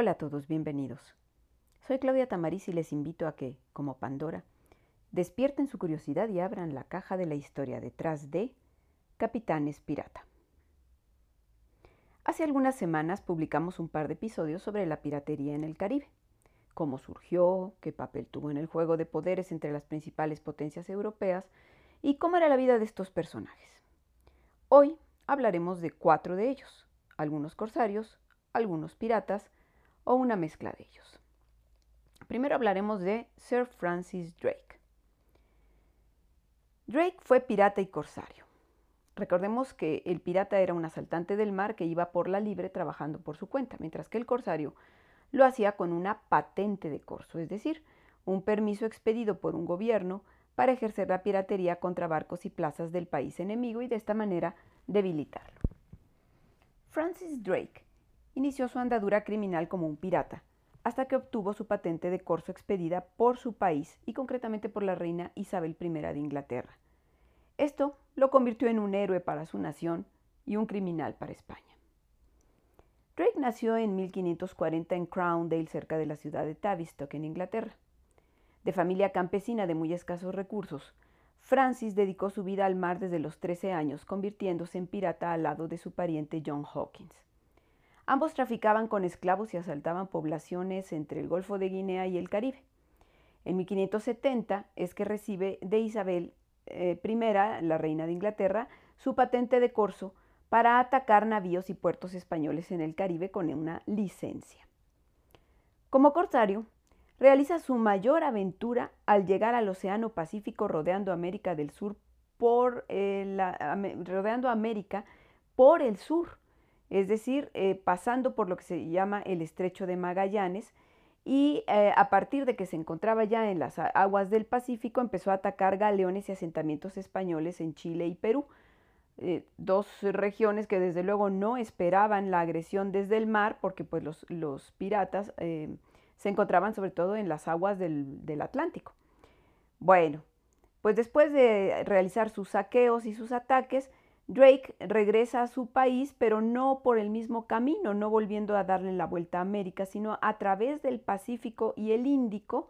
Hola a todos, bienvenidos. Soy Claudia Tamariz y les invito a que, como Pandora, despierten su curiosidad y abran la caja de la historia detrás de Capitanes Pirata. Hace algunas semanas publicamos un par de episodios sobre la piratería en el Caribe, cómo surgió, qué papel tuvo en el juego de poderes entre las principales potencias europeas y cómo era la vida de estos personajes. Hoy hablaremos de cuatro de ellos, algunos corsarios, algunos piratas o una mezcla de ellos. Primero hablaremos de Sir Francis Drake. Drake fue pirata y corsario. Recordemos que el pirata era un asaltante del mar que iba por la libre trabajando por su cuenta, mientras que el corsario lo hacía con una patente de corso, es decir, un permiso expedido por un gobierno para ejercer la piratería contra barcos y plazas del país enemigo y de esta manera debilitarlo. Francis Drake inició su andadura criminal como un pirata, hasta que obtuvo su patente de corso expedida por su país y concretamente por la reina Isabel I de Inglaterra. Esto lo convirtió en un héroe para su nación y un criminal para España. Drake nació en 1540 en Crowndale, cerca de la ciudad de Tavistock, en Inglaterra. De familia campesina de muy escasos recursos, Francis dedicó su vida al mar desde los 13 años, convirtiéndose en pirata al lado de su pariente John Hawkins. Ambos traficaban con esclavos y asaltaban poblaciones entre el Golfo de Guinea y el Caribe. En 1570 es que recibe de Isabel eh, primera, la reina de Inglaterra, su patente de corso para atacar navíos y puertos españoles en el Caribe con una licencia. Como corsario, realiza su mayor aventura al llegar al Océano Pacífico rodeando América del Sur por rodeando América por el sur, es decir, eh, pasando por lo que se llama el Estrecho de Magallanes, y eh, a partir de que se encontraba ya en las aguas del Pacífico empezó a atacar galeones y asentamientos españoles en Chile y Perú, eh, dos regiones que desde luego no esperaban la agresión desde el mar porque pues los, piratas se encontraban sobre todo en las aguas del Atlántico. Bueno, pues después de realizar sus saqueos y sus ataques, Drake regresa a su país, pero no por el mismo camino, no volviendo a darle la vuelta a América, sino a través del Pacífico y el Índico,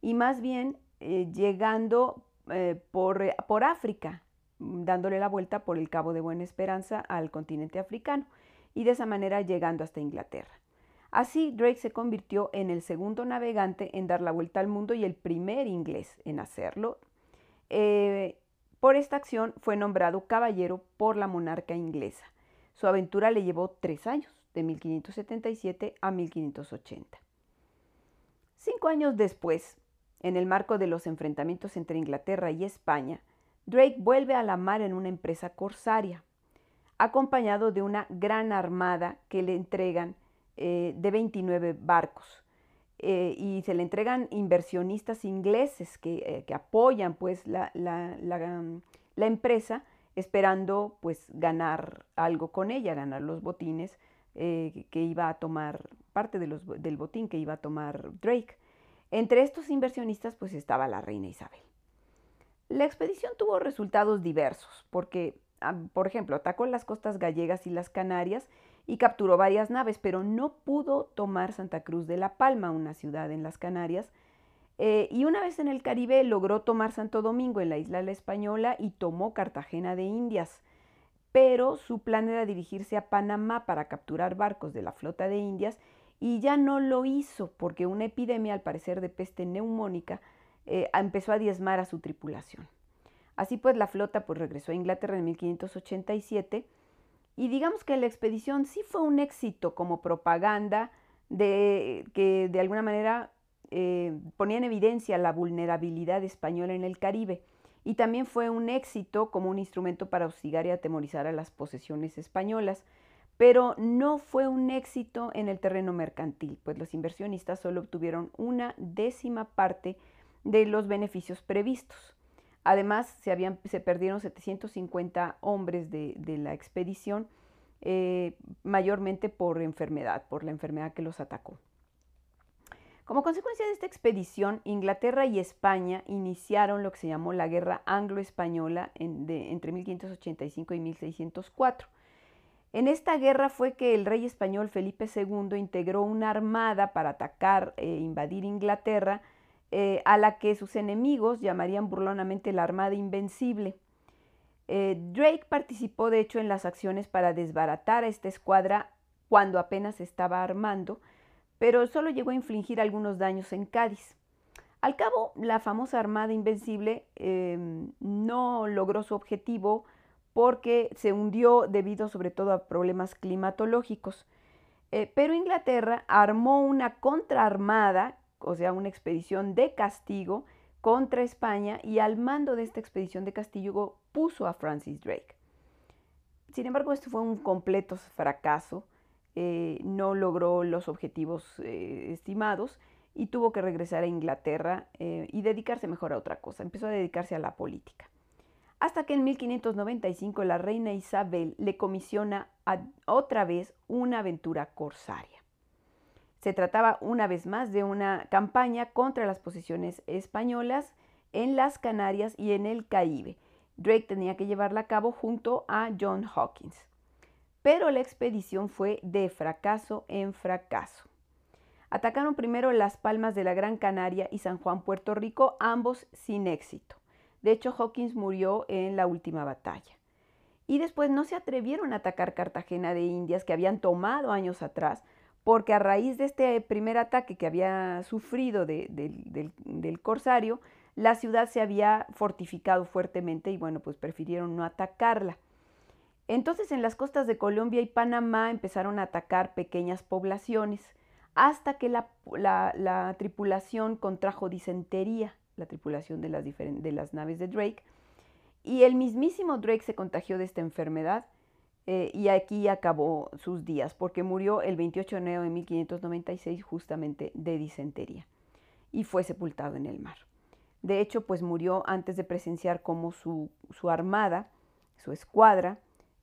y más bien eh, llegando eh, por, eh, por África, dándole la vuelta por el Cabo de Buena Esperanza al continente africano, y de esa manera llegando hasta Inglaterra. Así, Drake se convirtió en el segundo navegante en dar la vuelta al mundo y el primer inglés en hacerlo. Por esta acción fue nombrado caballero por la monarca inglesa. Su aventura le llevó tres años, de 1577 a 1580. Cinco años después, en el marco de los enfrentamientos entre Inglaterra y España, Drake vuelve a la mar en una empresa corsaria, acompañado de una gran armada que le entregan eh, de 29 barcos, eh, y se le entregan inversionistas ingleses que, eh, apoyan pues la, empresa esperando pues ganar algo con ella, ganar los botines eh, que iba a tomar, parte de los, del botín que iba a tomar Drake. Entre estos inversionistas pues estaba la reina Isabel. La expedición tuvo resultados diversos porque, ah, por ejemplo, atacó las costas gallegas y las Canarias y capturó varias naves, pero no pudo tomar Santa Cruz de la Palma, una ciudad en las Canarias. Eh, y una vez en el Caribe logró tomar Santo Domingo en la isla La Española y tomó Cartagena de Indias. Pero su plan era dirigirse a Panamá para capturar barcos de la flota de Indias y ya no lo hizo porque una epidemia, al parecer de peste neumónica, eh, empezó a diezmar a su tripulación. Así pues, la flota pues, regresó a Inglaterra en 1587 y digamos que la expedición sí fue un éxito como propaganda de que de alguna manera eh, ponía en evidencia la vulnerabilidad española en el Caribe. Y también fue un éxito como un instrumento para hostigar y atemorizar a las posesiones españolas. Pero no fue un éxito en el terreno mercantil, pues los inversionistas solo obtuvieron una décima parte de los beneficios previstos. Además, se, habían, se perdieron 750 hombres de, la expedición, eh, mayormente por enfermedad, por la enfermedad que los atacó. Como consecuencia de esta expedición, Inglaterra y España iniciaron lo que se llamó la Guerra Anglo-Española entre 1585 y 1604. En esta guerra fue que el rey español Felipe II integró una armada para atacar e invadir Inglaterra, eh, a la que sus enemigos llamarían burlonamente la Armada Invencible. Eh, Drake participó de hecho en las acciones para desbaratar a esta escuadra cuando apenas estaba armando, pero solo llegó a infligir algunos daños en Cádiz. Al cabo, la famosa Armada Invencible em, no logró su objetivo porque se hundió debido sobre todo a problemas climatológicos. Eh, pero Inglaterra armó una contraarmada, o sea, una expedición de castigo contra España y al mando de esta expedición de castigo puso a Francis Drake. Sin embargo, esto fue un completo fracaso, eh, no logró los objetivos eh, estimados y tuvo que regresar a Inglaterra y dedicarse mejor a otra cosa. Empezó a dedicarse a la política hasta que en 1595 la reina Isabel le comisiona otra vez una aventura corsaria. Se trataba una vez más de una campaña contra las posesiones españolas en las Canarias y en el Caribe. Drake tenía que llevarla a cabo junto a John Hawkins. Pero la expedición fue de fracaso en fracaso. Atacaron primero las Palmas de la Gran Canaria y San Juan, Puerto Rico, ambos sin éxito. De hecho, Hawkins murió en la última batalla. Y después no se atrevieron a atacar Cartagena de Indias, que habían tomado años atrás, porque a raíz de este primer ataque que había sufrido del, corsario, la ciudad se había fortificado fuertemente y bueno, pues prefirieron no atacarla. Entonces en las costas de Colombia y Panamá empezaron a atacar pequeñas poblaciones hasta que la tripulación contrajo disentería la tripulación de las, de las naves de Drake. Y el mismísimo Drake se contagió de esta enfermedad eh, y aquí acabó sus días, porque murió el 28 de enero de 1596 justamente de disentería y fue sepultado en el mar. De hecho, pues murió antes de presenciar cómo su, armada, su escuadra,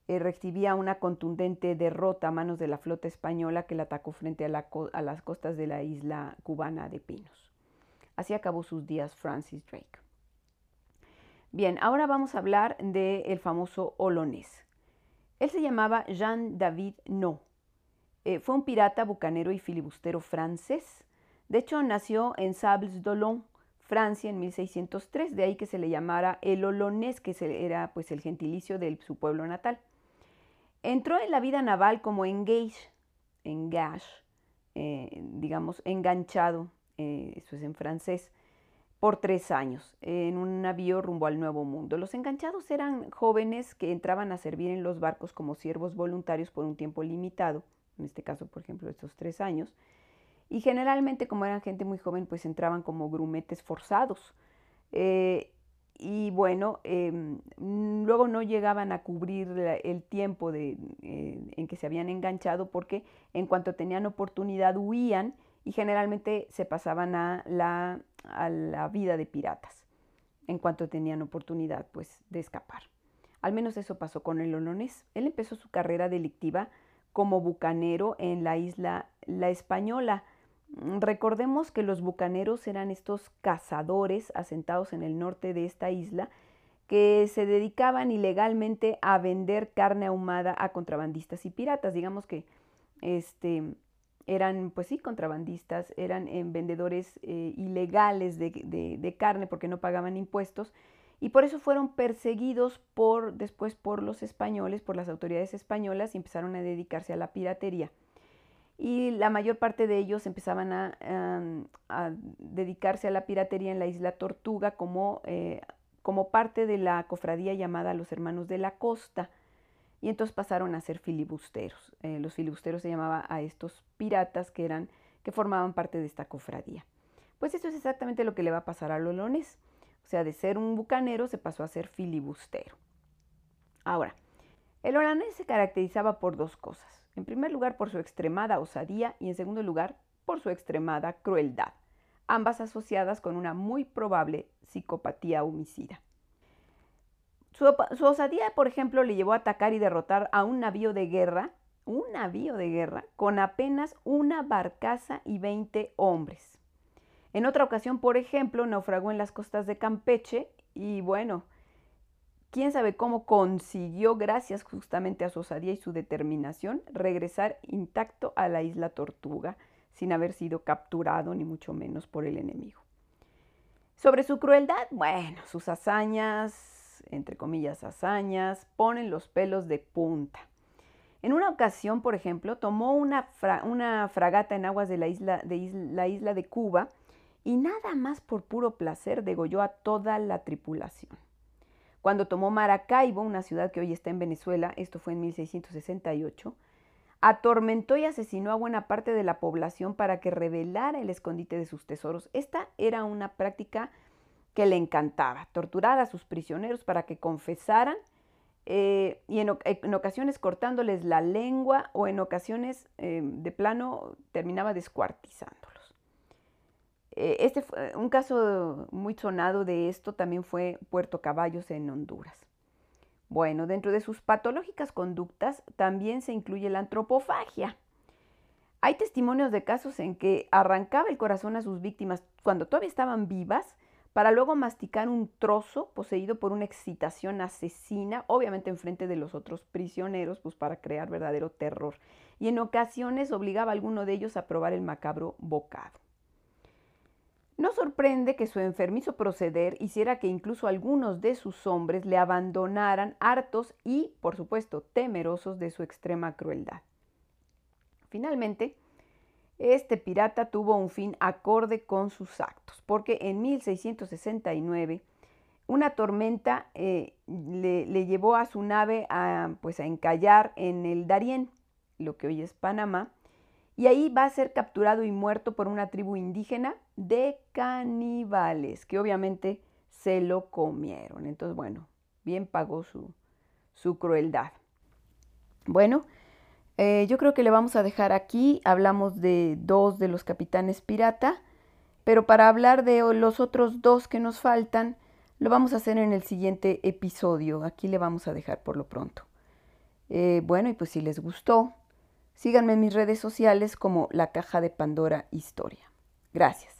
eh, recibía una contundente derrota a manos de la flota española que la atacó frente a, a las costas de la isla cubana de Pinos. Así acabó sus días Francis Drake. Bien, ahora vamos a hablar del famoso Olonés. Él se llamaba Jean-David No. Eh, fue un pirata, bucanero y filibustero francés. De hecho, nació en Sables-d'Olonne, Francia, en 1603, de ahí que se le llamara el Olonés, que era pues, el gentilicio de su pueblo natal. Entró en la vida naval como engage, engage, eh, digamos, enganchado eh, eso es en francés, por tres años en un navío rumbo al Nuevo Mundo. Los enganchados eran jóvenes que entraban a servir en los barcos como siervos voluntarios por un tiempo limitado, en este caso, por ejemplo, estos tres años, y generalmente como eran gente muy joven, pues entraban como grumetes forzados. Eh, y bueno, em, luego no llegaban a cubrir el tiempo de, eh, en que se habían enganchado porque en cuanto tenían oportunidad huían y generalmente se pasaban a la, a la vida de piratas en cuanto tenían oportunidad pues, de escapar. Al menos eso pasó con el olonés. Él empezó su carrera delictiva como bucanero en la isla La Española. Recordemos que los bucaneros eran estos cazadores asentados en el norte de esta isla que se dedicaban ilegalmente a vender carne ahumada a contrabandistas y piratas. Digamos que este, eran, pues sí, contrabandistas, eran eh, vendedores eh, ilegales de, carne porque no pagaban impuestos y por eso fueron perseguidos por, después por los españoles, por las autoridades españolas y empezaron a dedicarse a la piratería. Y la mayor parte de ellos empezaban a, dedicarse a la piratería en la isla Tortuga como, eh, como parte de la cofradía llamada los Hermanos de la Costa y entonces pasaron a ser filibusteros. Eh, los filibusteros se llamaba a estos piratas que eran que formaban parte de esta cofradía. Pues eso es exactamente lo que le va a pasar a Lolones. O sea, de ser un bucanero se pasó a ser filibustero. Ahora, el holandés se caracterizaba por dos cosas. En primer lugar, por su extremada osadía y en segundo lugar, por su extremada crueldad, ambas asociadas con una muy probable psicopatía homicida. Su, osadía, por ejemplo, le llevó a atacar y derrotar a un navío de guerra, un navío de guerra, con apenas una barcaza y 20 hombres. En otra ocasión, por ejemplo, naufragó en las costas de Campeche y bueno, quién sabe cómo consiguió, gracias justamente a su osadía y su determinación, regresar intacto a la isla Tortuga sin haber sido capturado ni mucho menos por el enemigo. Sobre su crueldad, bueno, sus hazañas, entre comillas hazañas, ponen los pelos de punta. En una ocasión, por ejemplo, tomó una, fragata en aguas de la isla, de la isla de Cuba y nada más por puro placer degolló a toda la tripulación. Cuando tomó Maracaibo, una ciudad que hoy está en Venezuela, esto fue en 1668, atormentó y asesinó a buena parte de la población para que revelara el escondite de sus tesoros. Esta era una práctica que le encantaba, torturar a sus prisioneros para que confesaran eh, y en, ocasiones cortándoles la lengua o en ocasiones eh, de plano terminaba descuartizándolos. Eh, este fue, un caso muy sonado de esto también fue Puerto Caballos en Honduras. Bueno, dentro de sus patológicas conductas también se incluye la antropofagia. Hay testimonios de casos en que arrancaba el corazón a sus víctimas cuando todavía estaban vivas para luego masticar un trozo poseído por una excitación asesina, obviamente enfrente de los otros prisioneros, pues para crear verdadero terror. Y en ocasiones obligaba a alguno de ellos a probar el macabro bocado. No sorprende que su enfermizo proceder hiciera que incluso algunos de sus hombres le abandonaran hartos y, por supuesto, temerosos de su extrema crueldad. Finalmente, este pirata tuvo un fin acorde con sus actos, porque en 1669 una tormenta eh, le, llevó a su nave a, pues, a encallar en el Darién, lo que hoy es Panamá, y ahí va a ser capturado y muerto por una tribu indígena de caníbales, que obviamente se lo comieron. Entonces, bueno, bien pagó su, su crueldad. Bueno, eh, yo creo que le vamos a dejar aquí. Hablamos de dos de los capitanes pirata, pero para hablar de los otros dos que nos faltan, lo vamos a hacer en el siguiente episodio. Aquí le vamos a dejar por lo pronto. Eh, bueno, y pues si les gustó, Síganme en mis redes sociales como La Caja de Pandora Historia. Gracias.